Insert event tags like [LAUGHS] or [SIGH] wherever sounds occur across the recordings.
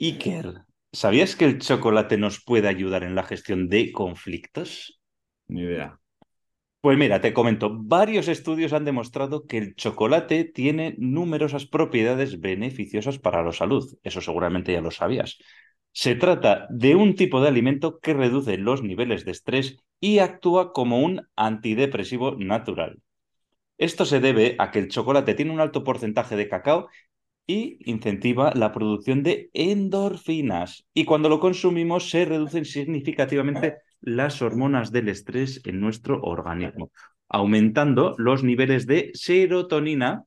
Iker, ¿sabías que el chocolate nos puede ayudar en la gestión de conflictos? Ni idea. Pues mira, te comento, varios estudios han demostrado que el chocolate tiene numerosas propiedades beneficiosas para la salud. Eso seguramente ya lo sabías. Se trata de un tipo de alimento que reduce los niveles de estrés y actúa como un antidepresivo natural. Esto se debe a que el chocolate tiene un alto porcentaje de cacao y incentiva la producción de endorfinas. Y cuando lo consumimos se reducen significativamente las hormonas del estrés en nuestro organismo, aumentando los niveles de serotonina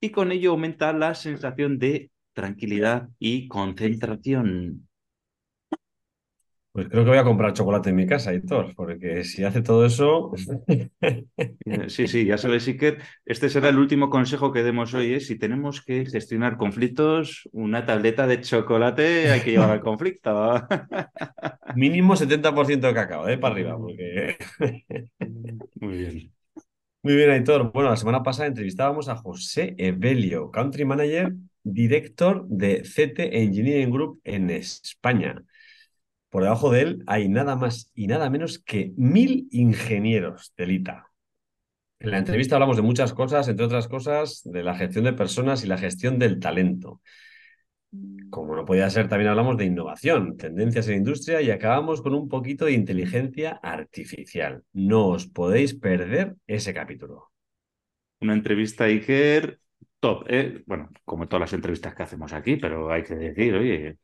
y con ello aumenta la sensación de tranquilidad y concentración. Pues creo que voy a comprar chocolate en mi casa, Héctor, porque si hace todo eso. [LAUGHS] Sí, sí, ya sabes, Iker. Este será el último consejo que demos hoy. ¿eh? Si tenemos que gestionar conflictos, una tableta de chocolate hay que llevar al conflicto. [LAUGHS] Mínimo 70% de cacao, ¿eh? Para arriba, porque. [LAUGHS] Muy bien. Muy bien, Aitor. Bueno, la semana pasada entrevistábamos a José Evelio, Country Manager, Director de CT Engineering Group en España. Por debajo de él hay nada más y nada menos que mil ingenieros de LITA. En la entrevista hablamos de muchas cosas, entre otras cosas, de la gestión de personas y la gestión del talento. Como no podía ser, también hablamos de innovación, tendencias en industria y acabamos con un poquito de inteligencia artificial. No os podéis perder ese capítulo. Una entrevista, Iker, top. ¿eh? Bueno, como todas las entrevistas que hacemos aquí, pero hay que decir, oye,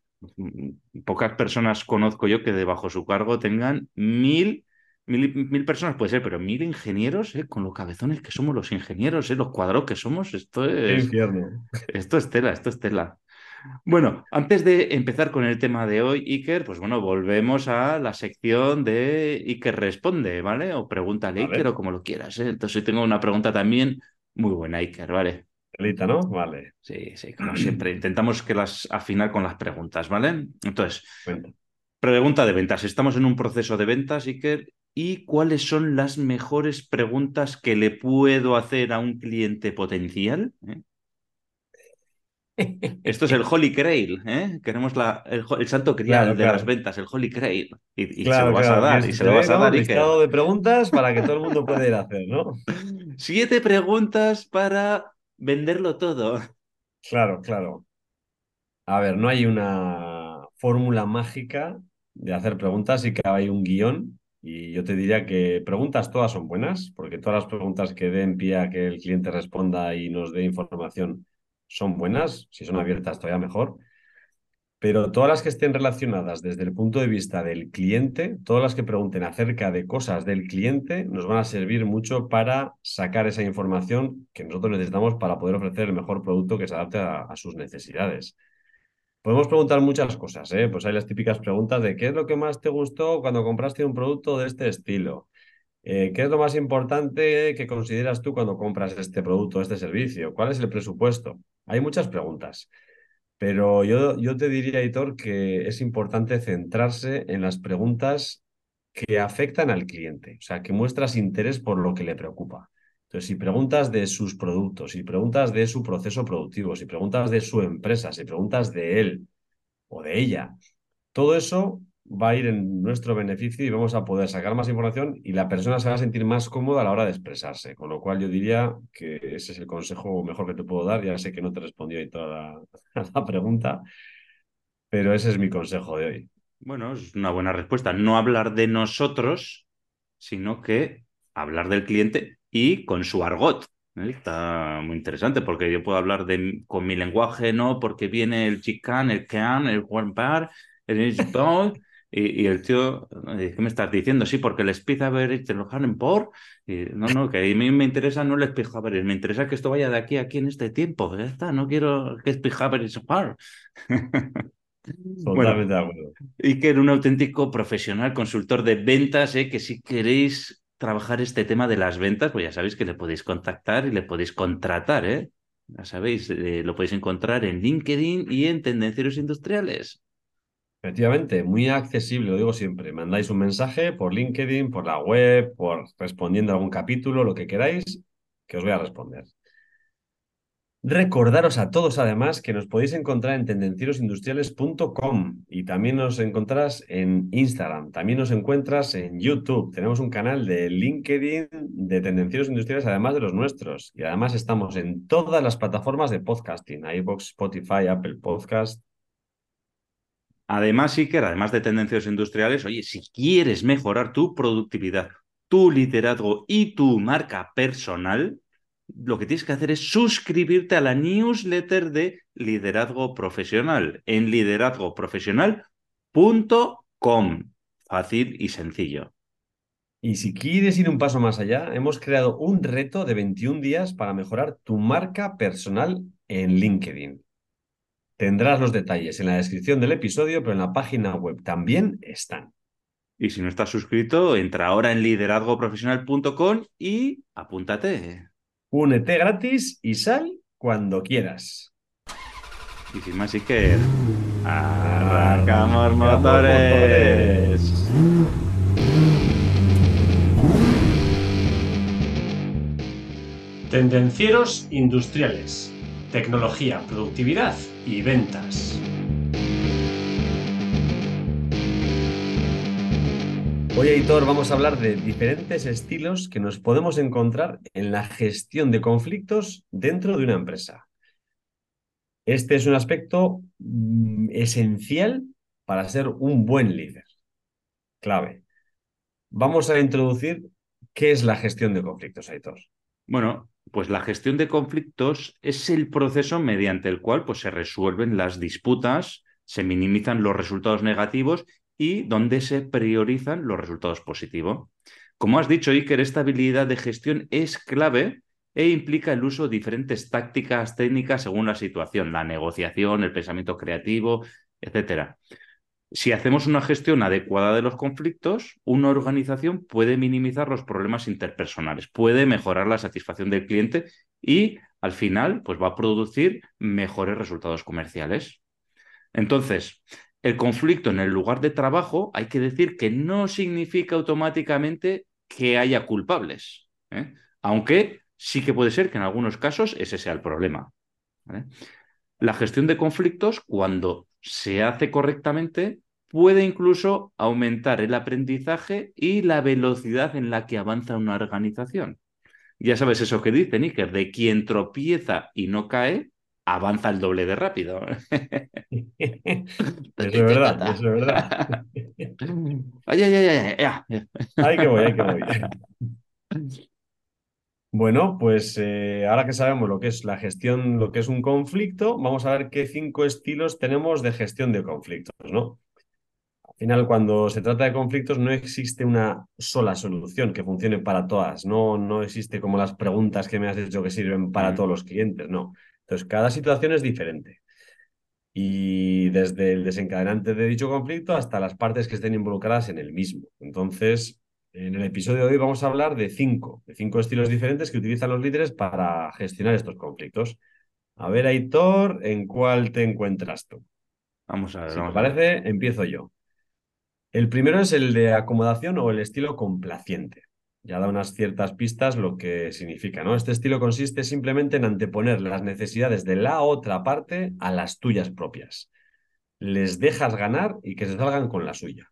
pocas personas conozco yo que debajo su cargo tengan mil, mil, personas, puede ser, pero mil ingenieros, ¿eh? con los cabezones que somos los ingenieros, ¿eh? los cuadros que somos, esto es... infierno. Esto es tela, esto es tela. Bueno, antes de empezar con el tema de hoy, Iker, pues bueno, volvemos a la sección de Iker responde, ¿vale? O pregúntale Iker o como lo quieras. ¿eh? Entonces hoy tengo una pregunta también muy buena, Iker, ¿vale? ¿No? Vale. Sí, sí, como siempre. Intentamos que las afinar con las preguntas, ¿vale? Entonces, pregunta de ventas. Estamos en un proceso de ventas, Iker. ¿Y cuáles son las mejores preguntas que le puedo hacer a un cliente potencial? ¿Eh? [LAUGHS] Esto es el Holy Grail, ¿eh? Queremos la, el, santo criado de las ventas, el Holy Grail. Y, se lo vas a dar, y se lo vas a dar. Un listado de preguntas para que todo el mundo pueda ir a hacer, ¿no? Siete preguntas para venderlo todo. Claro, claro. A ver, no hay una fórmula mágica de hacer preguntas y que hay un guion. Y yo te diría que preguntas todas son buenas, porque todas las preguntas que den pie a que el cliente responda y nos dé información son buenas. Si son abiertas, todavía mejor. Pero todas las que estén relacionadas desde el punto de vista del cliente, todas las que pregunten acerca de cosas del cliente, nos van a servir mucho para sacar esa información que nosotros necesitamos para poder ofrecer el mejor producto que se adapte a, sus necesidades. Podemos preguntar muchas cosas, ¿eh? Pues hay las típicas preguntas de qué es lo que más te gustó cuando compraste un producto de este estilo. Eh, ¿Qué es lo más importante que consideras tú cuando compras este producto, este servicio? ¿Cuál es el presupuesto? Hay muchas preguntas. Pero yo, yo te diría, Hitor, que es importante centrarse en las preguntas que afectan al cliente, o sea, que muestras interés por lo que le preocupa. Entonces, si preguntas de sus productos, si preguntas de su proceso productivo, si preguntas de su empresa, si preguntas de él o de ella, todo eso va a ir en nuestro beneficio y vamos a poder sacar más información y la persona se va a sentir más cómoda a la hora de expresarse. Con lo cual yo diría que ese es el consejo mejor que te puedo dar. Ya sé que no te respondió ahí toda [LAUGHS] la, pregunta, pero ese es mi consejo de hoy. Bueno, es una buena respuesta. No hablar de nosotros, sino que hablar del cliente y con su argot. ¿eh? Está muy interesante porque yo puedo hablar de, con mi lenguaje, ¿no? Porque viene el chican, el can, el one bar, el y, el tío, ¿qué me estás diciendo? Sí, porque les pizza ver te lo por. Y, no, no, que a mí me interesa no les ver, me interesa que esto vaya de aquí a aquí en este tiempo. Ya está, no quiero que es ver y sopar. Totalmente de acuerdo. Y que era un auténtico profesional, consultor de ventas, ¿eh? que si queréis trabajar este tema de las ventas, pues ya sabéis que le podéis contactar y le podéis contratar, ¿eh? Ya sabéis, eh, lo podéis encontrar en LinkedIn y en Tendencieros Industriales. Efectivamente, muy accesible, lo digo siempre. Mandáis un mensaje por LinkedIn, por la web, por respondiendo a algún capítulo, lo que queráis, que os voy a responder. Recordaros a todos además que nos podéis encontrar en tendencierosindustriales.com y también nos encontrás en Instagram, también nos encuentras en YouTube. Tenemos un canal de LinkedIn de Tendencieros Industriales además de los nuestros y además estamos en todas las plataformas de podcasting, iVoox, Spotify, Apple Podcast. Además, Iker, además de Tendencieros Industriales, oye, si quieres mejorar tu productividad, tu liderazgo y tu marca personal, lo que tienes que hacer es suscribirte a la newsletter de Liderazgo Profesional en liderazgoprofesional.com. Fácil y sencillo. Y si quieres ir un paso más allá, hemos creado un reto de 21 días para mejorar tu marca personal en LinkedIn. Tendrás los detalles en la descripción del episodio, pero en la página web también están. Y si no estás suscrito, entra ahora en liderazgoprofesional.com y apúntate. Únete gratis y sal cuando quieras. Y sin más, Iker, arrancamos motores. Tendencieros industriales, tecnología, productividad y ventas. Hoy, Editor, vamos a hablar de diferentes estilos que nos podemos encontrar en la gestión de conflictos dentro de una empresa. Este es un aspecto mm, esencial para ser un buen líder. Clave. Vamos a introducir qué es la gestión de conflictos, Aitor. Bueno, pues la gestión de conflictos es el proceso mediante el cual pues, se resuelven las disputas, se minimizan los resultados negativos y donde se priorizan los resultados positivos. Como has dicho, Iker, esta habilidad de gestión es clave e implica el uso de diferentes tácticas técnicas según la situación, la negociación, el pensamiento creativo, etc. Si hacemos una gestión adecuada de los conflictos, una organización puede minimizar los problemas interpersonales, puede mejorar la satisfacción del cliente y al final pues va a producir mejores resultados comerciales. Entonces, el conflicto en el lugar de trabajo, hay que decir que no significa automáticamente que haya culpables, ¿eh? aunque sí que puede ser que en algunos casos ese sea el problema. La gestión de conflictos, cuando se hace correctamente, puede incluso aumentar el aprendizaje y la velocidad en la que avanza una organización. Ya sabes eso que dice Iker, de quien tropieza y no cae, avanza el doble de rápido. [LAUGHS] eso es verdad, eso es verdad. ay, ay, ay, ay, ay, que voy, ay, que voy. Bueno, pues eh, ahora que sabemos lo que es la gestión, lo que es un conflicto, vamos a ver qué cinco estilos tenemos de gestión de conflictos, ¿no? Al final, cuando se trata de conflictos, no existe una sola solución que funcione para todas. No, no existe como las preguntas que me has dicho que sirven para todos los clientes. No. Entonces, cada situación es diferente. Y desde el desencadenante de dicho conflicto hasta las partes que estén involucradas en el mismo. Entonces, en el episodio de hoy vamos a hablar de cinco, de cinco estilos diferentes que utilizan los líderes para gestionar estos conflictos. A ver, Aitor, ¿en cuál te encuentras tú? Vamos a ver. Si me parece, empiezo yo. El primero es el de acomodación o el estilo complaciente ya da unas ciertas pistas lo que significa, ¿no? Este estilo consiste simplemente en anteponer las necesidades de la otra parte a las tuyas propias. Les dejas ganar y que se salgan con la suya.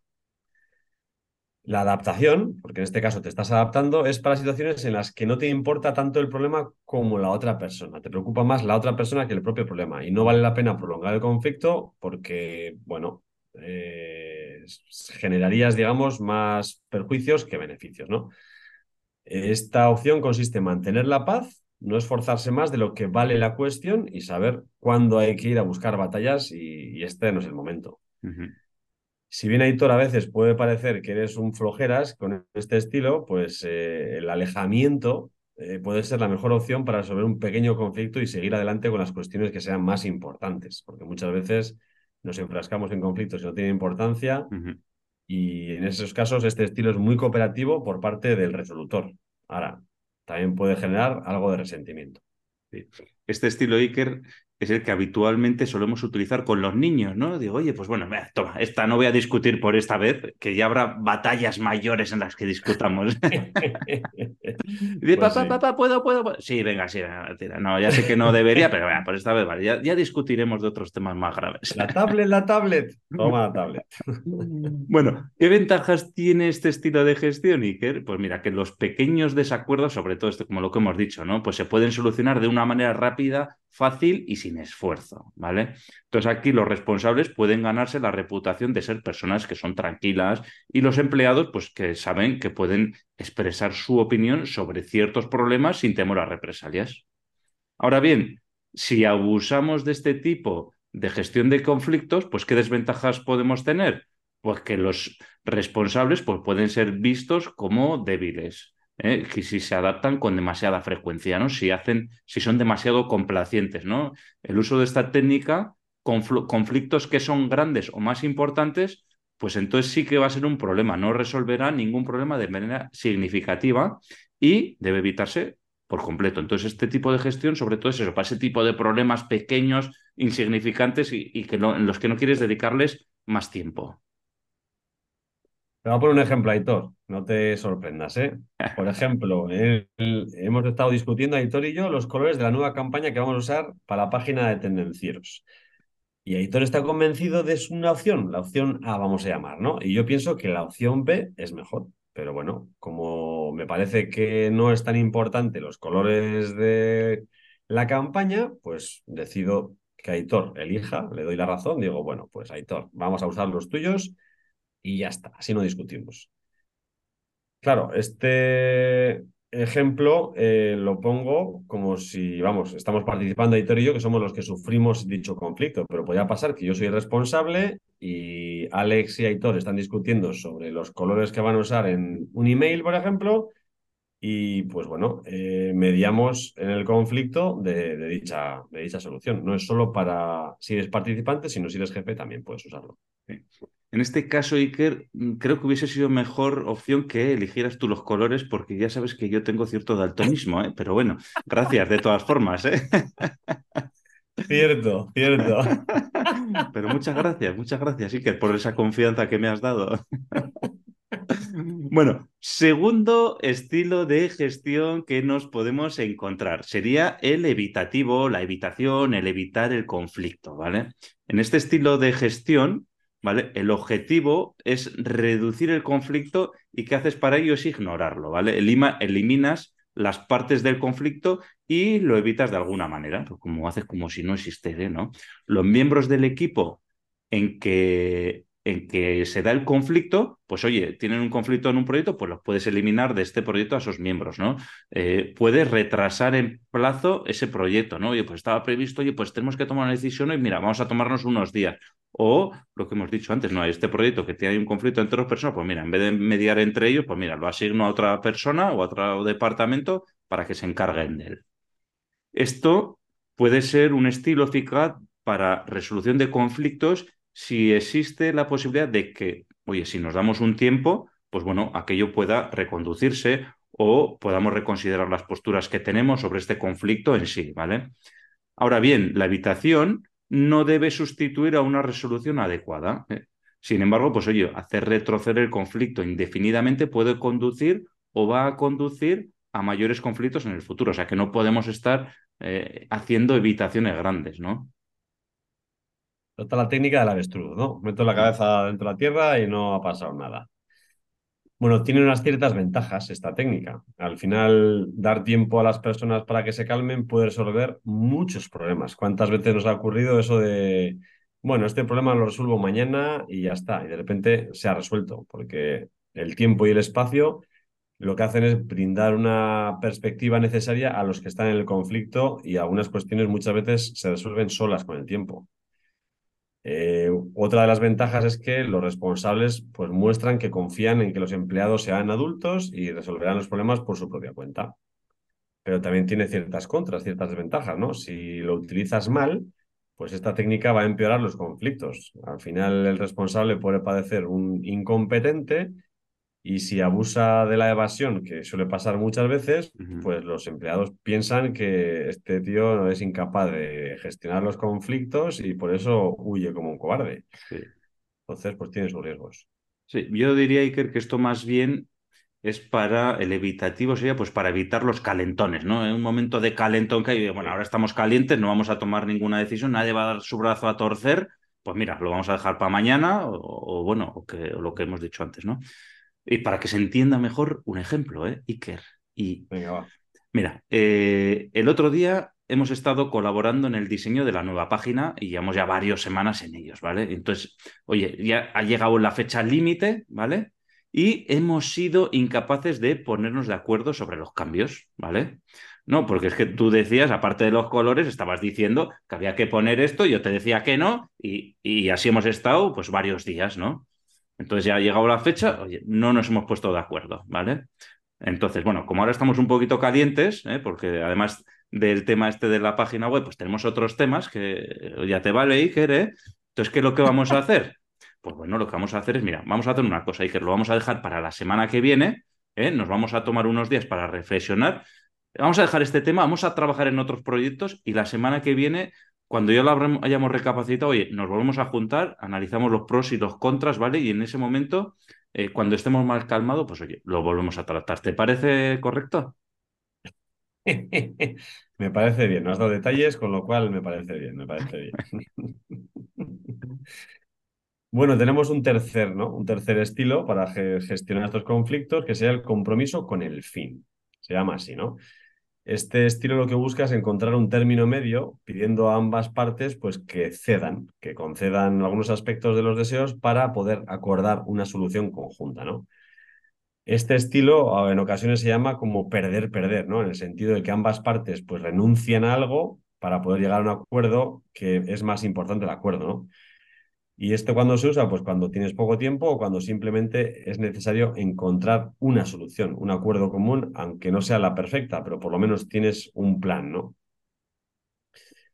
La adaptación, porque en este caso te estás adaptando, es para situaciones en las que no te importa tanto el problema como la otra persona. Te preocupa más la otra persona que el propio problema. Y no vale la pena prolongar el conflicto porque, bueno, eh, generarías, digamos, más perjuicios que beneficios, ¿no? Esta opción consiste en mantener la paz, no esforzarse más de lo que vale la cuestión y saber cuándo hay que ir a buscar batallas y, este no es el momento. Si bien Aitor a veces puede parecer que eres un flojeras con este estilo, pues eh, el alejamiento eh, puede ser la mejor opción para resolver un pequeño conflicto y seguir adelante con las cuestiones que sean más importantes, porque muchas veces nos enfrascamos en conflictos que no tienen importancia y en esos casos este estilo es muy cooperativo por parte del resolutor. Ahora, también puede generar algo de resentimiento. este estilo Iker es el que habitualmente solemos utilizar con los niños, ¿no? Digo, oye, pues bueno, toma, esta no voy a discutir por esta vez, que ya habrá batallas mayores en las que discutamos. [LAUGHS] dice, Pues papá, sí. papá, ¿puedo, puedo, puedo? Sí, venga, sí, venga, tira. No, ya sé que no debería, pero venga, por esta vez vale. Ya, ya discutiremos de otros temas más graves. La tablet, la tablet. [LAUGHS] Toma la tablet. Bueno, ¿qué ventajas tiene este estilo de gestión, Iker? Pues mira, que los pequeños desacuerdos, sobre todo esto, como lo que hemos dicho, ¿no? Pues se pueden solucionar de una manera rápida, fácil y sin esfuerzo, ¿vale? Entonces aquí los responsables pueden ganarse la reputación de ser personas que son tranquilas y los empleados, pues que saben que pueden expresar su opinión sobre ciertos problemas sin temor a represalias. Ahora bien, si abusamos de este tipo de gestión de conflictos, pues ¿qué desventajas podemos tener? Pues que los responsables pues, pueden ser vistos como débiles, ¿eh? que si se adaptan con demasiada frecuencia, ¿no? Si hacen, si son demasiado complacientes, ¿no? El uso de esta técnica, confl- conflictos que son grandes o más importantes, pues entonces sí que va a ser un problema, no resolverá ningún problema de manera significativa y debe evitarse por completo. Entonces, este tipo de gestión, sobre todo, es eso, para ese tipo de problemas pequeños, insignificantes y, y que no, en los que no quieres dedicarles más tiempo. Te voy a poner un ejemplo, Aitor. No te sorprendas, ¿eh? [LAUGHS] Por ejemplo, el- el- hemos estado discutiendo, Aitor y yo, los colores de la nueva campaña que vamos a usar para la página de Tendencieros. Y Aitor está convencido de una opción, la opción A, vamos a llamar, ¿no? Y yo pienso que la opción B es mejor. Pero bueno, como me parece que no es tan importante los colores de la campaña, pues decido que Aitor elija, le doy la razón, digo, bueno, pues Aitor, vamos a usar los tuyos y ya está, así no discutimos. Claro, este ejemplo eh, lo pongo como si, vamos, estamos participando Aitor y yo, que somos los que sufrimos dicho conflicto, pero podría pasar que yo soy responsable y Alex y Aitor están discutiendo sobre los colores que van a usar en un email, por ejemplo, y pues bueno, eh, mediamos en el conflicto de, de dicha, de dicha solución. No es solo para si eres participante, sino si eres jefe también puedes usarlo. En este caso, Iker, mm, creo que hubiese sido mejor opción que eligieras tú los colores, porque ya sabes que yo tengo cierto daltonismo, ¿eh? Pero bueno, gracias de todas formas, ¿eh? [LAUGHS] Cierto, cierto. [LAUGHS] Pero muchas gracias, muchas gracias, Iker, por esa confianza que me has dado. [LAUGHS] [LAUGHS] Bueno, segundo estilo de gestión que nos podemos encontrar sería el evitativo, la evitación, el evitar el conflicto, ¿vale? En este estilo de gestión, ¿vale? El objetivo es reducir el conflicto y ¿qué haces para ello? Es ignorarlo, ¿vale? Eliminas las partes del conflicto y lo evitas de alguna manera, pues como haces como si no existiera, ¿no? Los miembros del equipo en que, en que se da el conflicto, pues oye, tienen un conflicto en un proyecto, pues los puedes eliminar de este proyecto a esos miembros, ¿no? Eh, puedes retrasar en plazo ese proyecto, ¿no? Oye, pues estaba previsto, oye, pues tenemos que tomar una decisión y mira, vamos a tomarnos unos días. O lo que hemos dicho antes, no, este proyecto que tiene un conflicto entre dos personas, pues mira, en vez de mediar entre ellos, pues mira, lo asigno a otra persona o a otro departamento para que se encarguen de él. Esto puede ser un estilo eficaz para resolución de conflictos si existe la posibilidad de que, oye, si nos damos un tiempo, pues bueno, aquello pueda reconducirse o podamos reconsiderar las posturas que tenemos sobre este conflicto en sí, ¿vale? Ahora bien, la evitación no debe sustituir a una resolución adecuada. ¿eh? Sin embargo, pues oye, hacer retroceder el conflicto indefinidamente puede conducir o va a conducir a mayores conflictos en el futuro. O sea, que no podemos estar eh, haciendo evitaciones grandes, ¿no? La técnica del avestruz, ¿no? Meto la cabeza dentro de la tierra y no ha pasado nada. Bueno, tiene unas ciertas ventajas esta técnica. Al final, dar tiempo a las personas para que se calmen puede resolver muchos problemas. ¿Cuántas veces nos ha ocurrido eso de, bueno, este problema lo resuelvo mañana y ya está, y de repente se ha resuelto? Porque el tiempo y el espacio lo que hacen es brindar una perspectiva necesaria a los que están en el conflicto y algunas cuestiones muchas veces se resuelven solas con el tiempo. Eh, otra de las ventajas es que los responsables pues, muestran que confían en que los empleados sean adultos y resolverán los problemas por su propia cuenta. Pero también tiene ciertas contras, ciertas desventajas, ¿no? Si lo utilizas mal, pues esta técnica va a empeorar los conflictos. Al final el responsable puede padecer un incompetente Y si abusa de la evasión, que suele pasar muchas veces, pues los empleados piensan que este tío es incapaz de gestionar los conflictos y por eso huye como un cobarde. Sí. Entonces, pues tiene sus riesgos. Sí, yo diría, Iker, que esto más bien es para el evitativo, sería pues para evitar los calentones, ¿no? En un momento de calentón que hay, bueno, ahora estamos calientes, no vamos a tomar ninguna decisión, nadie va a dar su brazo a torcer, pues mira, lo vamos a dejar para mañana o, o bueno, o que, o lo que hemos dicho antes, ¿no? Y para que se entienda mejor, un ejemplo, ¿eh? Iker. Y Venga, va. Mira, eh, el otro día hemos estado colaborando en el diseño de la nueva página y llevamos ya varias semanas en ellos, ¿vale? Entonces, oye, ya ha llegado la fecha límite, ¿vale? Y hemos sido incapaces de ponernos de acuerdo sobre los cambios, ¿vale? No, porque es que tú decías, aparte de los colores, estabas diciendo que había que poner esto, yo te decía que no, y, y así hemos estado pues varios días, ¿no? Entonces ya ha llegado la fecha, oye, no nos hemos puesto de acuerdo, ¿vale? Entonces, bueno, como ahora estamos un poquito calientes, ¿eh? porque además del tema este de la página web, pues tenemos otros temas que ya te vale, Iker, ¿eh? Entonces, ¿qué es lo que vamos a hacer? Pues bueno, lo que vamos a hacer es, mira, vamos a hacer una cosa, Iker, lo vamos a dejar para la semana que viene, ¿eh? Nos vamos a tomar unos días para reflexionar. Vamos a dejar este tema, vamos a trabajar en otros proyectos y la semana que viene, cuando ya lo hayamos recapacitado, oye, nos volvemos a juntar, analizamos los pros y los contras, ¿vale? Y en ese momento eh, cuando estemos más calmados, pues oye, lo volvemos a tratar. ¿Te parece correcto? [LAUGHS] Me parece bien, no has dado detalles, con lo cual me parece bien, me parece bien. [LAUGHS] Bueno, tenemos un tercer, ¿no? Un tercer estilo para ge- gestionar estos conflictos, que sea el compromiso con el fin. Se llama así, ¿no? Este estilo lo que busca es encontrar un término medio, pidiendo a ambas partes pues que cedan, que concedan algunos aspectos de los deseos para poder acordar una solución conjunta, ¿no? Este estilo en ocasiones se llama como perder-perder, ¿no? En el sentido de que ambas partes pues renuncian a algo para poder llegar a un acuerdo que es más importante el acuerdo, ¿no? ¿Y esto cuando se usa? Pues cuando tienes poco tiempo o cuando simplemente es necesario encontrar una solución, un acuerdo común, aunque no sea la perfecta, pero por lo menos tienes un plan, ¿no?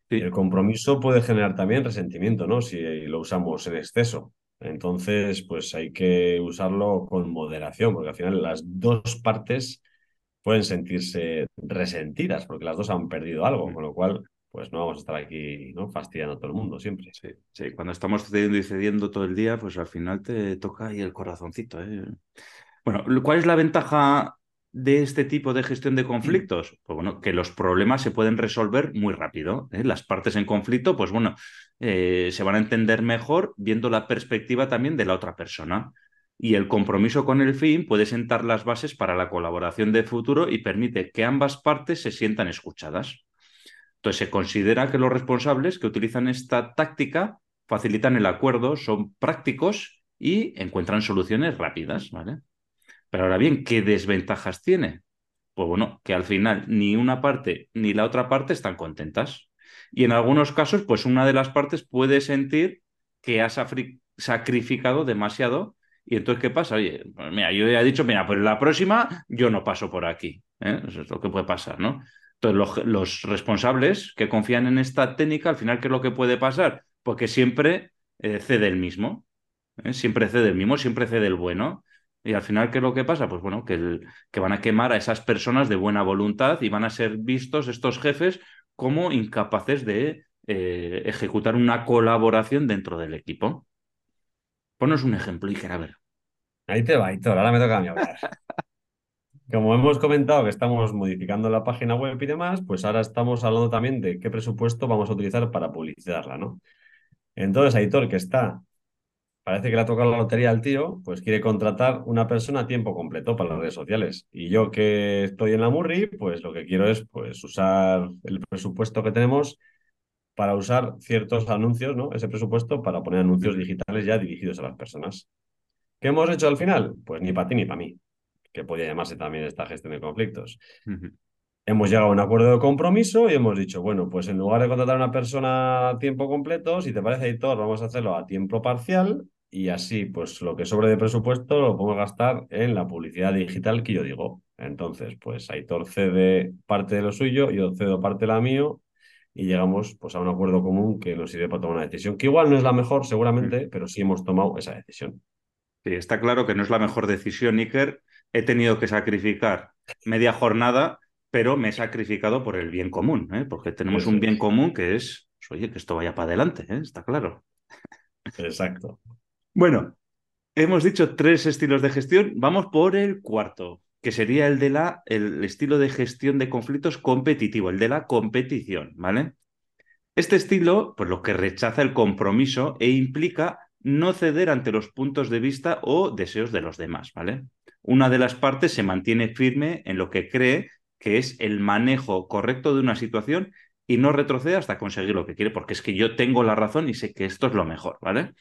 Sí. El compromiso puede generar también resentimiento, ¿no? Si lo usamos en exceso. Entonces, pues hay que usarlo con moderación, porque al final las dos partes pueden sentirse resentidas, porque las dos han perdido algo, Mm. con lo cual, pues no vamos a estar aquí, ¿no? Fastidiando a todo el mundo siempre. Sí, sí, cuando estamos cediendo y cediendo todo el día, pues al final te toca ahí el corazoncito. ¿eh? Bueno, ¿cuál es la ventaja de este tipo de gestión de conflictos? Pues bueno, que los problemas se pueden resolver muy rápido. ¿eh? Las partes en conflicto, pues bueno, eh, se van a entender mejor viendo la perspectiva también de la otra persona. Y el compromiso con el fin puede sentar las bases para la colaboración de futuro y permite que ambas partes se sientan escuchadas. Entonces, se considera que los responsables que utilizan esta táctica facilitan el acuerdo, son prácticos y encuentran soluciones rápidas, ¿vale? Pero ahora bien, ¿qué desventajas tiene? Pues bueno, que al final ni una parte ni la otra parte están contentas. Y en algunos casos, pues una de las partes puede sentir que ha sacrificado demasiado. Y entonces, ¿qué pasa? Oye, pues mira, yo ya he dicho, mira, pues la próxima yo no paso por aquí. ¿eh? Eso es lo que puede pasar, ¿no? Entonces, los, los responsables que confían en esta técnica, al final, ¿qué es lo que puede pasar? Porque siempre eh, cede el mismo. ¿eh? Siempre cede el mismo, siempre cede el bueno. Y al final, ¿qué es lo que pasa? Pues bueno, que, el- que van a quemar a esas personas de buena voluntad y van a ser vistos estos jefes como incapaces de eh, ejecutar una colaboración dentro del equipo. Ponos un ejemplo, Iker, a ver. Ahí te va, Hitor, ahora me toca a mí hablar. [LAUGHS] Como hemos comentado que estamos modificando la página web y demás, pues ahora estamos hablando también de qué presupuesto vamos a utilizar para publicitarla, ¿no? Entonces, Aitor, que está, parece que le ha tocado la lotería al tío, pues quiere contratar una persona a tiempo completo para las redes sociales. Y yo que estoy en la Murri, pues lo que quiero es pues usar el presupuesto que tenemos para usar ciertos anuncios, ¿no? Ese presupuesto para poner anuncios digitales ya dirigidos a las personas. ¿Qué hemos hecho al final? Pues ni para ti ni para mí, que podría llamarse también esta gestión de conflictos. Hemos llegado a un acuerdo de compromiso y hemos dicho, bueno, pues en lugar de contratar a una persona a tiempo completo, si te parece, editor, vamos a hacerlo a tiempo parcial y así, pues lo que sobre de presupuesto lo podemos gastar en la publicidad digital que yo digo. Entonces, pues Aitor cede parte de lo suyo, yo cedo parte de la mío y llegamos pues a un acuerdo común que nos sirve para tomar una decisión, que igual no es la mejor seguramente, pero sí hemos tomado esa decisión. Sí, está claro que no es la mejor decisión, Iker. He tenido que sacrificar media jornada, pero me he sacrificado por el bien común, ¿eh? porque tenemos Eso un bien es. común que es, pues, oye, que esto vaya para adelante, ¿eh? está claro. Exacto. Bueno, hemos dicho tres estilos de gestión, vamos por el cuarto, que sería el de la, el estilo de gestión de conflictos competitivo, el de la competición, ¿vale? Este estilo, pues lo que rechaza el compromiso e implica no ceder ante los puntos de vista o deseos de los demás, ¿vale? Una de las partes se mantiene firme en lo que cree que es el manejo correcto de una situación y no retrocede hasta conseguir lo que quiere, porque es que yo tengo la razón y sé que esto es lo mejor, ¿vale?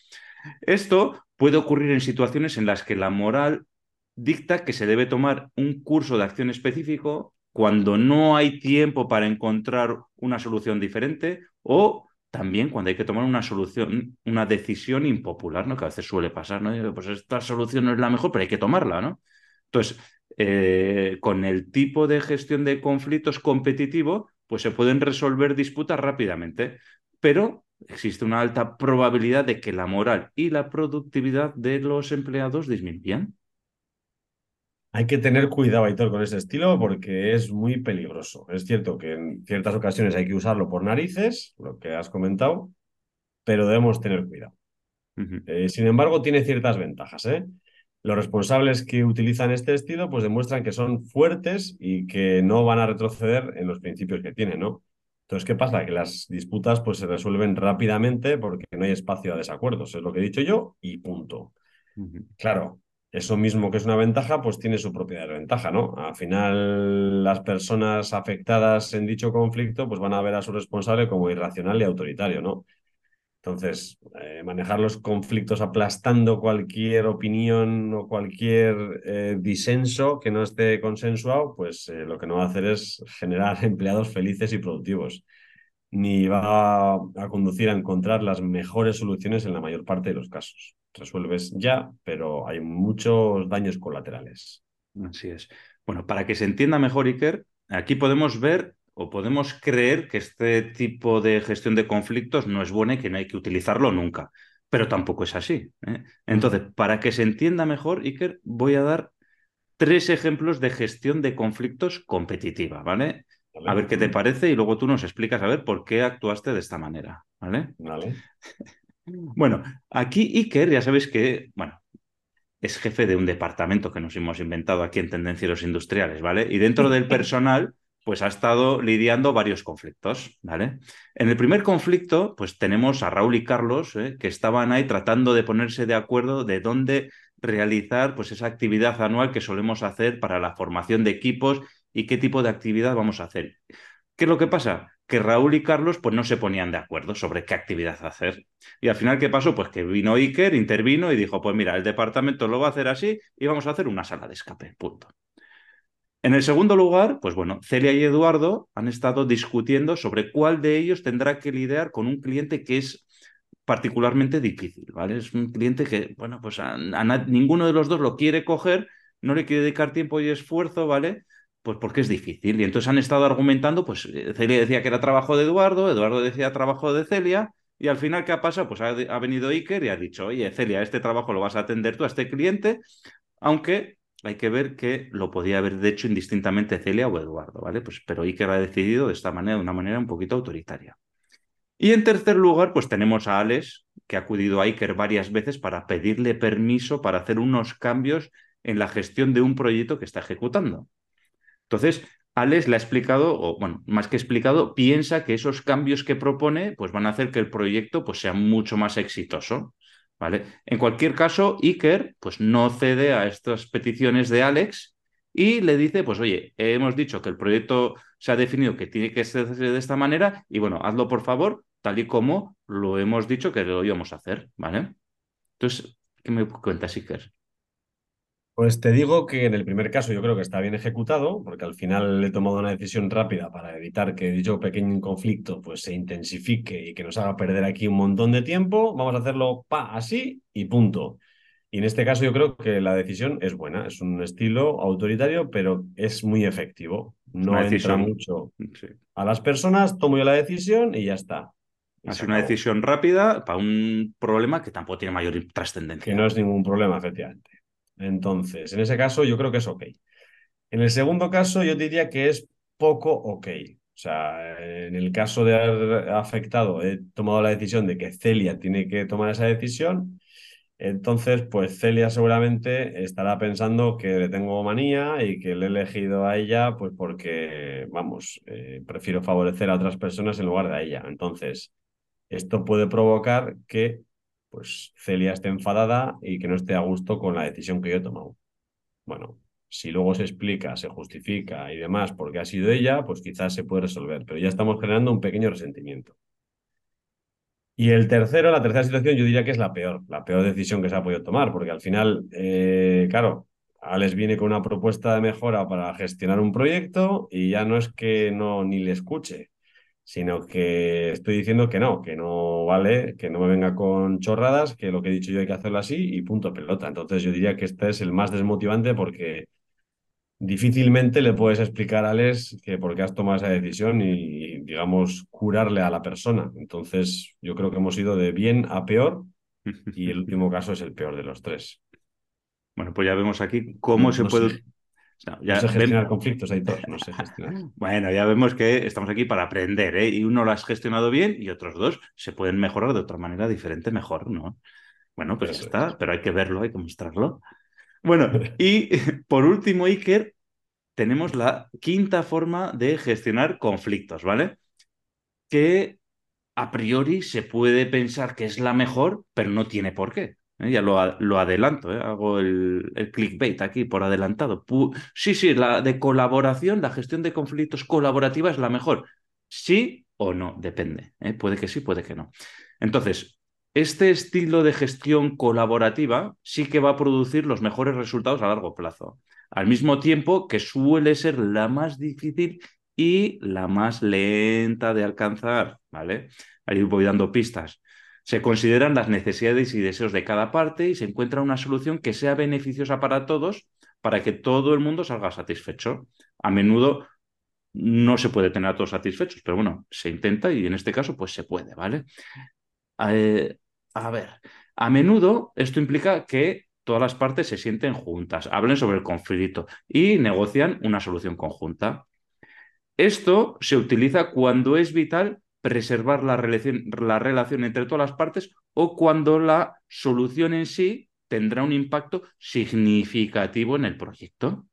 Esto puede ocurrir en situaciones en las que la moral dicta que se debe tomar un curso de acción específico cuando no hay tiempo para encontrar una solución diferente o también cuando hay que tomar una solución, una decisión impopular, ¿no? Que a veces suele pasar, ¿no? Pues esta solución no es la mejor, pero hay que tomarla, ¿no? Entonces, eh, con el tipo de gestión de conflictos competitivo, pues se pueden resolver disputas rápidamente, pero existe una alta probabilidad de que la moral y la productividad de los empleados disminuyan. Hay que tener cuidado, Aitor, con ese estilo porque es muy peligroso. Es cierto que en ciertas ocasiones hay que usarlo por narices, lo que has comentado, pero debemos tener cuidado. Uh -huh. eh, sin embargo, tiene ciertas ventajas. ¿eh? Los responsables que utilizan este estilo pues demuestran que son fuertes y que no van a retroceder en los principios que tienen, ¿no? Entonces, ¿qué pasa? Que las disputas pues, se resuelven rápidamente porque no hay espacio a desacuerdos. Es lo que he dicho yo y punto. Uh -huh. Claro, eso mismo que es una ventaja, pues tiene su propia desventaja, ¿no? Al final, las personas afectadas en dicho conflicto pues van a ver a su responsable como irracional y autoritario, ¿no? Entonces, eh, manejar los conflictos aplastando cualquier opinión o cualquier eh, disenso que no esté consensuado, pues eh, lo que no va a hacer es generar [LAUGHS] empleados felices y productivos, ni va a conducir a encontrar las mejores soluciones en la mayor parte de los casos. Resuelves ya, pero hay muchos daños colaterales. Así es. Bueno, para que se entienda mejor, Iker, aquí podemos ver o podemos creer que este tipo de gestión de conflictos no es buena y que no hay que utilizarlo nunca, pero tampoco es así. ¿eh? Entonces, para que se entienda mejor, Iker, voy a dar tres ejemplos de gestión de conflictos competitiva, ¿vale? Vale. A ver qué te parece y luego tú nos explicas a ver por qué actuaste de esta manera, ¿vale? Vale. Bueno, aquí Iker, ya sabéis que, bueno, es jefe de un departamento que nos hemos inventado aquí en Tendencieros Industriales, ¿vale? Y dentro del [LAUGHS] personal pues ha estado lidiando varios conflictos, ¿vale? En el primer conflicto, pues tenemos a Raúl y Carlos, ¿eh? que estaban ahí tratando de ponerse de acuerdo de dónde realizar pues esa actividad anual que solemos hacer para la formación de equipos y qué tipo de actividad vamos a hacer. ¿Qué es lo que pasa? Que Raúl y Carlos pues no se ponían de acuerdo sobre qué actividad hacer. Y al final, ¿qué pasó? Pues que vino Iker, intervino y dijo, pues mira, el departamento lo va a hacer así y vamos a hacer una sala de escape, punto. En el segundo lugar, pues bueno, Celia y Eduardo han estado discutiendo sobre cuál de ellos tendrá que lidiar con un cliente que es particularmente difícil, ¿vale? Es un cliente que, bueno, pues a, a ninguno de los dos lo quiere coger, no le quiere dedicar tiempo y esfuerzo, ¿vale? Pues porque es difícil. Y entonces han estado argumentando, pues Celia decía que era trabajo de Eduardo, Eduardo decía trabajo de Celia, y al final, ¿qué ha pasado? Pues ha, ha venido Iker y ha dicho, oye, Celia, este trabajo lo vas a atender tú a este cliente, aunque hay que ver que lo podía haber hecho indistintamente Celia o Eduardo, ¿vale? Pues, pero Iker ha decidido de esta manera, de una manera un poquito autoritaria. Y en tercer lugar, pues tenemos a Alex, que ha acudido a Iker varias veces para pedirle permiso para hacer unos cambios en la gestión de un proyecto que está ejecutando. Entonces, Alex le ha explicado, o bueno, más que explicado, piensa que esos cambios que propone pues van a hacer que el proyecto pues, sea mucho más exitoso. ¿Vale? En cualquier caso, Iker pues, no cede a estas peticiones de Alex y le dice, pues oye, hemos dicho que el proyecto se ha definido que tiene que ser de esta manera y bueno, hazlo por favor, tal y como lo hemos dicho que lo íbamos a hacer, ¿vale? Entonces, ¿qué me cuentas, Iker? Pues te digo que en el primer caso yo creo que está bien ejecutado, porque al final he tomado una decisión rápida para evitar que dicho pequeño conflicto pues, se intensifique y que nos haga perder aquí un montón de tiempo. Vamos a hacerlo pa, así y punto. Y en este caso yo creo que la decisión es buena, es un estilo autoritario, pero es muy efectivo. No entra mucho sí. a las personas, tomo yo la decisión y ya está. Sido una decisión rápida para un problema que tampoco tiene mayor trascendencia. Que no es ningún problema, efectivamente. Entonces, en ese caso, yo creo que es ok. En el segundo caso, yo diría que es poco ok. O sea, en el caso de haber afectado, he tomado la decisión de que Celia tiene que tomar esa decisión. Entonces, pues Celia seguramente estará pensando que le tengo manía y que le he elegido a ella, pues porque, vamos, eh, prefiero favorecer a otras personas en lugar de a ella. Entonces, esto puede provocar que, pues, Celia esté enfadada y que no esté a gusto con la decisión que yo he tomado. Bueno, si luego se explica, se justifica y demás porque ha sido ella, pues quizás se puede resolver, pero ya estamos generando un pequeño resentimiento. Y el tercero, la tercera situación, yo diría que es la peor, la peor decisión que se ha podido tomar, porque al final, eh, claro, Alex viene con una propuesta de mejora para gestionar un proyecto y ya no es que no ni le escuche, sino que estoy diciendo que no, que no vale, que no me venga con chorradas, que lo que he dicho yo hay que hacerlo así y punto pelota. Entonces yo diría que este es el más desmotivante porque difícilmente le puedes explicar a Alex que por qué has tomado esa decisión y, digamos, curarle a la persona. Entonces, yo creo que hemos ido de bien a peor y el [LAUGHS] último caso es el peor de los tres. Bueno, pues ya vemos aquí cómo se puede... ya sé gestionar conflictos, hay dos, no sé [LAUGHS] Bueno, ya vemos que estamos aquí para aprender, ¿eh? Y uno lo has gestionado bien y otros dos se pueden mejorar de otra manera diferente, mejor, ¿no? Bueno, pues ya está, pero hay que verlo, hay que mostrarlo. Bueno, y [LAUGHS] por último, Iker, tenemos la quinta forma de gestionar conflictos, ¿vale? Que a priori se puede pensar que es la mejor, pero no tiene por qué. ¿Eh? Ya lo, lo adelanto, ¿eh? hago el, el, clickbait aquí por adelantado. sí, sí, la de colaboración, la gestión de conflictos colaborativa es la mejor. Sí o no, depende. ¿eh? Puede que sí, puede que no. Entonces, este estilo de gestión colaborativa sí que va a producir los mejores resultados a largo plazo, al mismo tiempo que suele ser la más difícil y la más lenta de alcanzar, ¿vale? Ahí voy dando pistas. Se consideran las necesidades y deseos de cada parte y se encuentra una solución que sea beneficiosa para todos para que todo el mundo salga satisfecho. A menudo no se puede tener a todos satisfechos, pero bueno, se intenta y en este caso pues se puede, ¿vale? Eh, a ver, a menudo esto implica que todas las partes se sienten juntas, hablen sobre el conflicto y negocian una solución conjunta. Esto se utiliza cuando es vital preservar la relación, la relación entre todas las partes o cuando la solución en sí tendrá un impacto significativo en el proyecto.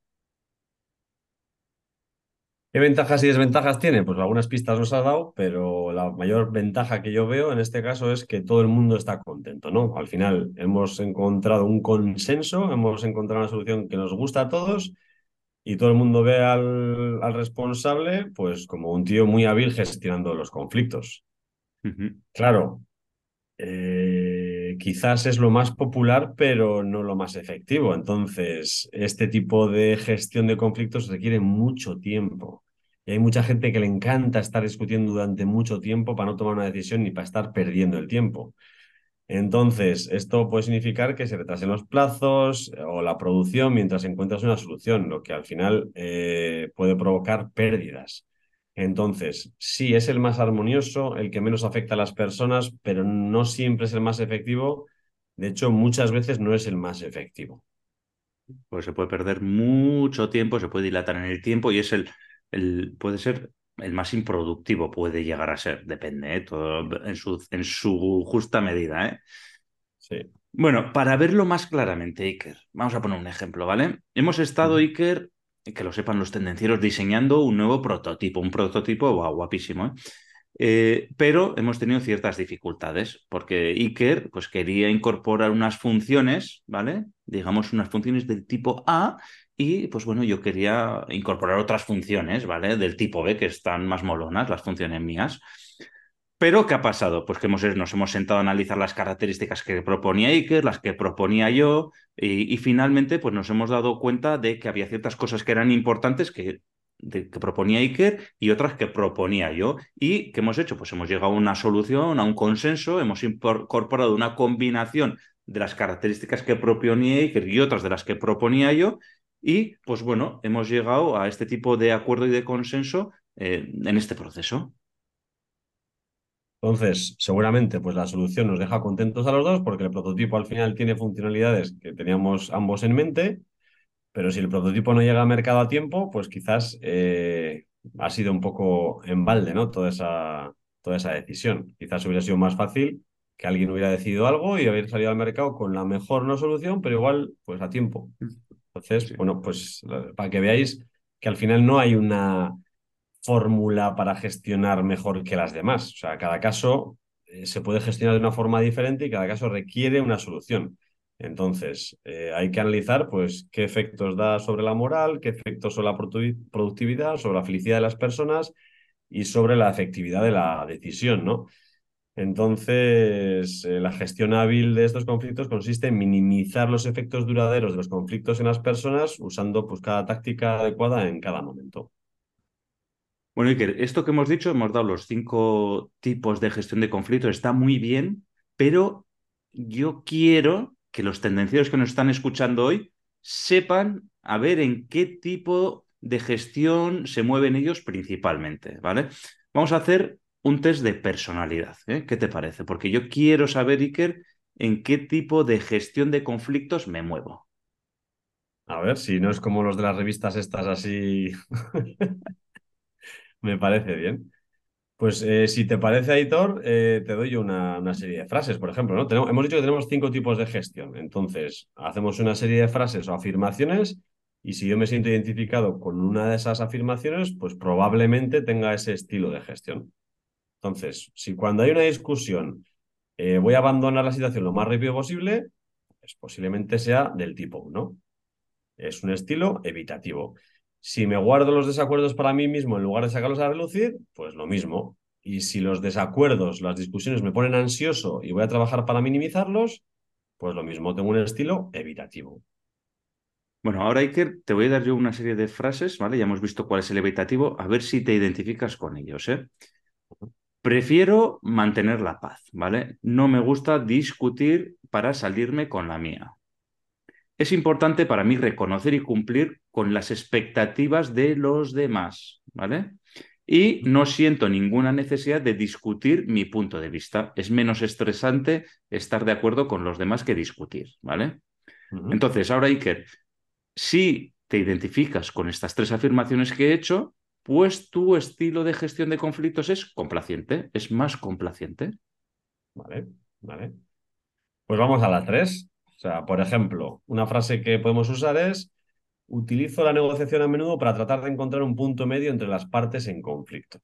¿Qué ventajas y desventajas tiene? Pues algunas pistas nos ha dado, pero la mayor ventaja que yo veo en este caso es que todo el mundo está contento, ¿no? Al final hemos encontrado un consenso, hemos encontrado una solución que nos gusta a todos y todo el mundo ve al, responsable pues como un tío muy hábil gestionando los conflictos. Claro, eh, quizás es lo más popular, pero no lo más efectivo. Entonces, este tipo de gestión de conflictos requiere mucho tiempo. Y hay mucha gente que le encanta estar discutiendo durante mucho tiempo para no tomar una decisión ni para estar perdiendo el tiempo. Entonces, esto puede significar que se retrasen los plazos eh, o la producción mientras encuentras una solución, lo que al final eh, puede provocar pérdidas. Entonces, sí, es el más armonioso, el que menos afecta a las personas, pero no siempre es el más efectivo. De hecho, muchas veces no es el más efectivo. Pues se puede perder mucho tiempo, se puede dilatar en el tiempo y es el, puede ser el más improductivo, puede llegar a ser, depende, ¿eh? todo en su, en su justa medida. ¿eh? Sí. Bueno, para verlo más claramente, Iker, vamos a poner un ejemplo, ¿vale? Hemos estado, Iker, que lo sepan los tendencieros, diseñando un nuevo prototipo, un prototipo guapísimo, ¿eh? Eh, pero hemos tenido ciertas dificultades porque Iker pues, quería incorporar unas funciones, ¿vale? Digamos, unas funciones del tipo A y pues bueno, yo quería incorporar otras funciones, ¿vale? Del tipo B, que están más molonas, las funciones mías. Pero, ¿qué ha pasado? Pues que hemos, nos hemos sentado a analizar las características que proponía Iker, las que proponía yo, y, finalmente pues nos hemos dado cuenta de que había ciertas cosas que eran importantes que, que proponía Iker y otras que proponía yo. ¿Y qué hemos hecho? Pues hemos llegado a una solución, a un consenso, hemos incorporado una combinación de las características que proponía Iker y otras de las que proponía yo, y pues bueno, hemos llegado a este tipo de acuerdo y de consenso eh, en este proceso. Entonces, seguramente pues la solución nos deja contentos a los dos porque el prototipo al final tiene funcionalidades que teníamos ambos en mente, pero si el prototipo no llega al mercado a tiempo, pues quizás eh, ha sido un poco en balde, ¿no? Toda esa, toda esa decisión. Quizás hubiera sido más fácil que alguien hubiera decidido algo y haber salido al mercado con la mejor no solución, pero igual pues a tiempo. Entonces, bueno, pues para que veáis que al final no hay una fórmula para gestionar mejor que las demás. O sea, cada caso eh, se puede gestionar de una forma diferente y cada caso requiere una solución. Entonces, eh, hay que analizar pues, qué efectos da sobre la moral, qué efectos sobre la productividad, sobre la felicidad de las personas y sobre la efectividad de la decisión, ¿no? Entonces, eh, la gestión hábil de estos conflictos consiste en minimizar los efectos duraderos de los conflictos en las personas usando pues, cada táctica adecuada en cada momento. Bueno, Iker, esto que hemos dicho, hemos dado los cinco tipos de gestión de conflictos, está muy bien, pero yo quiero que los tendencieros que nos están escuchando hoy sepan a ver en qué tipo de gestión se mueven ellos principalmente, ¿vale? Vamos a hacer un test de personalidad. ¿eh? ¿Qué te parece? Porque yo quiero saber, Iker, en qué tipo de gestión de conflictos me muevo. A ver, si no es como los de las revistas estas así, [LAUGHS] me parece bien. Pues eh, si te parece, Aitor, eh, te doy una, una, serie de frases, por ejemplo. ¿no? Tenemos, hemos dicho que tenemos cinco tipos de gestión. Entonces, hacemos una serie de frases o afirmaciones y si yo me siento identificado con una de esas afirmaciones, pues probablemente tenga ese estilo de gestión. Entonces, si cuando hay una discusión eh, voy a abandonar la situación lo más rápido posible, pues posiblemente sea del tipo 1. Es un estilo evitativo. Si me guardo los desacuerdos para mí mismo en lugar de sacarlos a relucir, pues lo mismo. Y si los desacuerdos, las discusiones me ponen ansioso y voy a trabajar para minimizarlos, pues lo mismo, tengo un estilo evitativo. Bueno, ahora Iker, te voy a dar yo una serie de frases, ¿vale? Ya hemos visto cuál es el evitativo, a ver si te identificas con ellos, ¿eh? Prefiero mantener la paz, ¿vale? No me gusta discutir para salirme con la mía. Es importante para mí reconocer y cumplir con las expectativas de los demás, ¿vale? Y no siento ninguna necesidad de discutir mi punto de vista. Es menos estresante estar de acuerdo con los demás que discutir, ¿vale? Entonces, ahora Iker, si te identificas con estas tres afirmaciones que he hecho, pues tu estilo de gestión de conflictos es complaciente, es más complaciente. Vale, vale. Pues vamos a la tres. O sea, por ejemplo, una frase que podemos usar es, utilizo la negociación a menudo para tratar de encontrar un punto medio entre las partes en conflicto.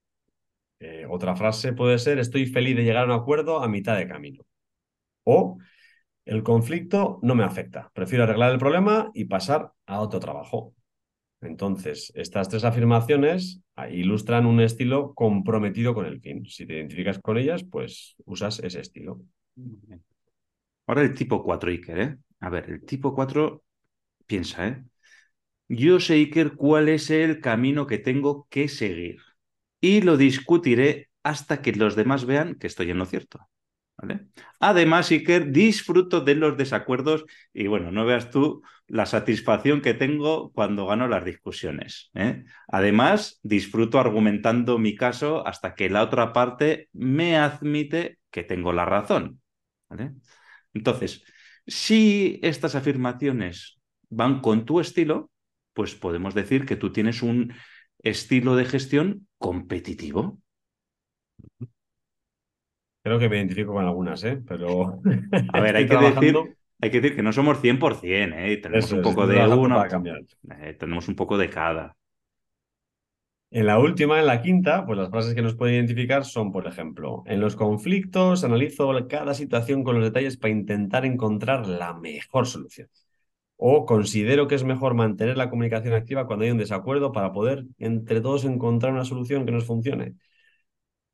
Eh, otra frase puede ser, estoy feliz de llegar a un acuerdo a mitad de camino. O, el conflicto no me afecta, prefiero arreglar el problema y pasar a otro trabajo. Entonces, estas tres afirmaciones ilustran un estilo comprometido con el fin. Si te identificas con ellas, pues usas ese estilo. Ahora el tipo 4, Iker. ¿eh? A ver, el tipo 4 piensa, ¿eh? Yo sé, Iker, cuál es el camino que tengo que seguir. Y lo discutiré hasta que los demás vean que estoy en lo cierto. Además, Iker, disfruto de los desacuerdos y bueno, no veas tú la satisfacción que tengo cuando gano las discusiones. ¿eh? Además, disfruto argumentando mi caso hasta que la otra parte me admite que tengo la razón. Entonces, si estas afirmaciones van con tu estilo, pues podemos decir que tú tienes un estilo de gestión competitivo. Creo que me identifico con algunas, ¿eh? Pero. A [LAUGHS] ver, hay que, decir, hay que decir que no somos 100%, ¿eh? Tenemos un poco de uno. Eh, tenemos un poco de cada. En la última, en la quinta, pues las frases que nos pueden identificar son, por ejemplo, en los conflictos analizo cada situación con los detalles para intentar encontrar la mejor solución. O considero que es mejor mantener la comunicación activa cuando hay un desacuerdo para poder entre todos encontrar una solución que nos funcione.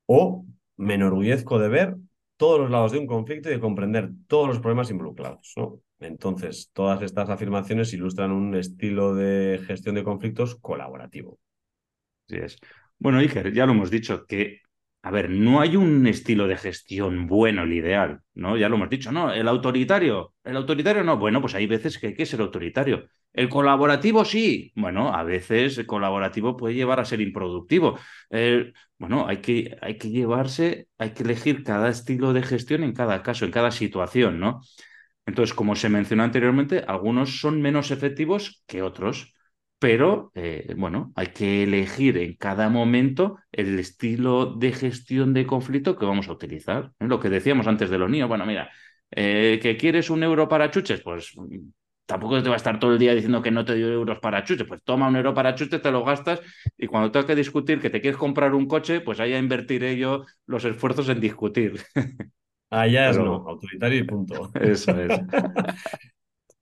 O me enorgullezco de ver todos los lados de un conflicto y de comprender todos los problemas involucrados. ¿no? Entonces, todas estas afirmaciones ilustran un estilo de gestión de conflictos colaborativo. Así es. Bueno, Iker, ya lo hemos dicho, que a ver, no hay un estilo de gestión bueno, el ideal, ¿no? Ya lo hemos dicho, no, el autoritario, el autoritario no, bueno, pues hay veces que hay que ser autoritario. El colaborativo sí, bueno, a veces el colaborativo puede llevar a ser improductivo. Bueno, hay que, hay que llevarse, hay que elegir cada estilo de gestión en cada caso, en cada situación, ¿no? Entonces, como se mencionó anteriormente, algunos son menos efectivos que otros pero eh, bueno, hay que elegir en cada momento el estilo de gestión de conflicto que vamos a utilizar. ¿eh? Lo que decíamos antes de los niños, bueno, mira, eh, que quieres un euro para chuches, pues tampoco te va a estar todo el día diciendo que no te doy euros para chuches, pues toma un euro para chuches, te lo gastas y cuando tenga que discutir que te quieres comprar un coche, pues ahí invertiré yo los esfuerzos en discutir. [LAUGHS] Allá es no, autoritario y punto. Eso es. [LAUGHS]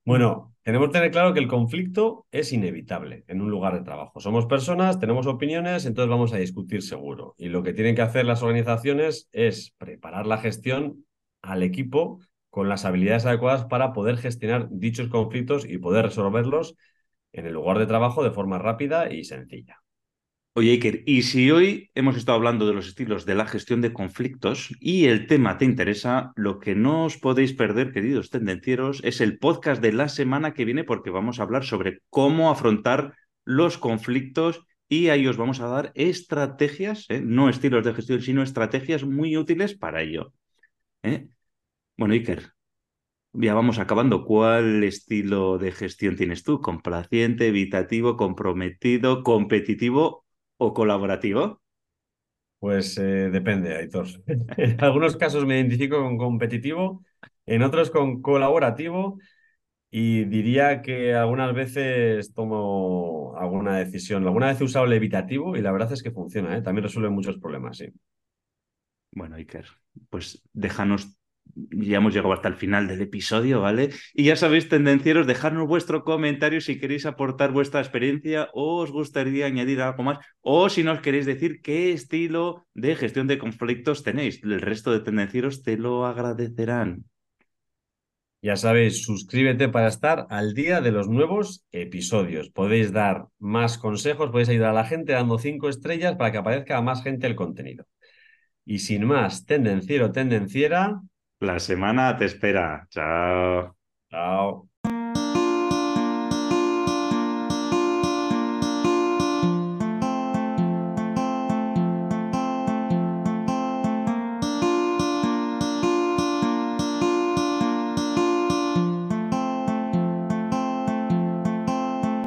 Bueno, tenemos que tener claro que el conflicto es inevitable en un lugar de trabajo. Somos personas, tenemos opiniones, entonces vamos a discutir seguro. Y lo que tienen que hacer las organizaciones es preparar la gestión al equipo con las habilidades adecuadas para poder gestionar dichos conflictos y poder resolverlos en el lugar de trabajo de forma rápida y sencilla. Oye, Iker, y si hoy hemos estado hablando de los estilos de la gestión de conflictos y el tema te interesa, lo que no os podéis perder, queridos tendencieros, es el podcast de la semana que viene porque vamos a hablar sobre cómo afrontar los conflictos y ahí os vamos a dar estrategias, ¿eh? no estilos de gestión, sino estrategias muy útiles para ello. ¿eh? Bueno, Iker, ya vamos acabando. ¿Cuál estilo de gestión tienes tú? ¿Complaciente, evitativo, comprometido, competitivo o colaborativo? Pues eh, depende, Aitor. [LAUGHS] en algunos casos me identifico con competitivo, en otros con colaborativo y diría que algunas veces tomo alguna decisión. Alguna vez he usado el evitativo y la verdad es que funciona, ¿eh? también resuelve muchos problemas, sí. Bueno, Iker, pues déjanos ya hemos llegado hasta el final del episodio, ¿vale? Y ya sabéis, tendencieros, dejadnos vuestro comentario si queréis aportar vuestra experiencia o os gustaría añadir algo más, o si nos queréis decir qué estilo de gestión de conflictos tenéis. El resto de tendencieros te lo agradecerán. Ya sabéis, suscríbete para estar al día de los nuevos episodios. Podéis dar más consejos, podéis ayudar a la gente dando cinco estrellas para que aparezca a más gente el contenido. Y sin más, tendenciero, tendenciera, la semana te espera. Chao. Chao.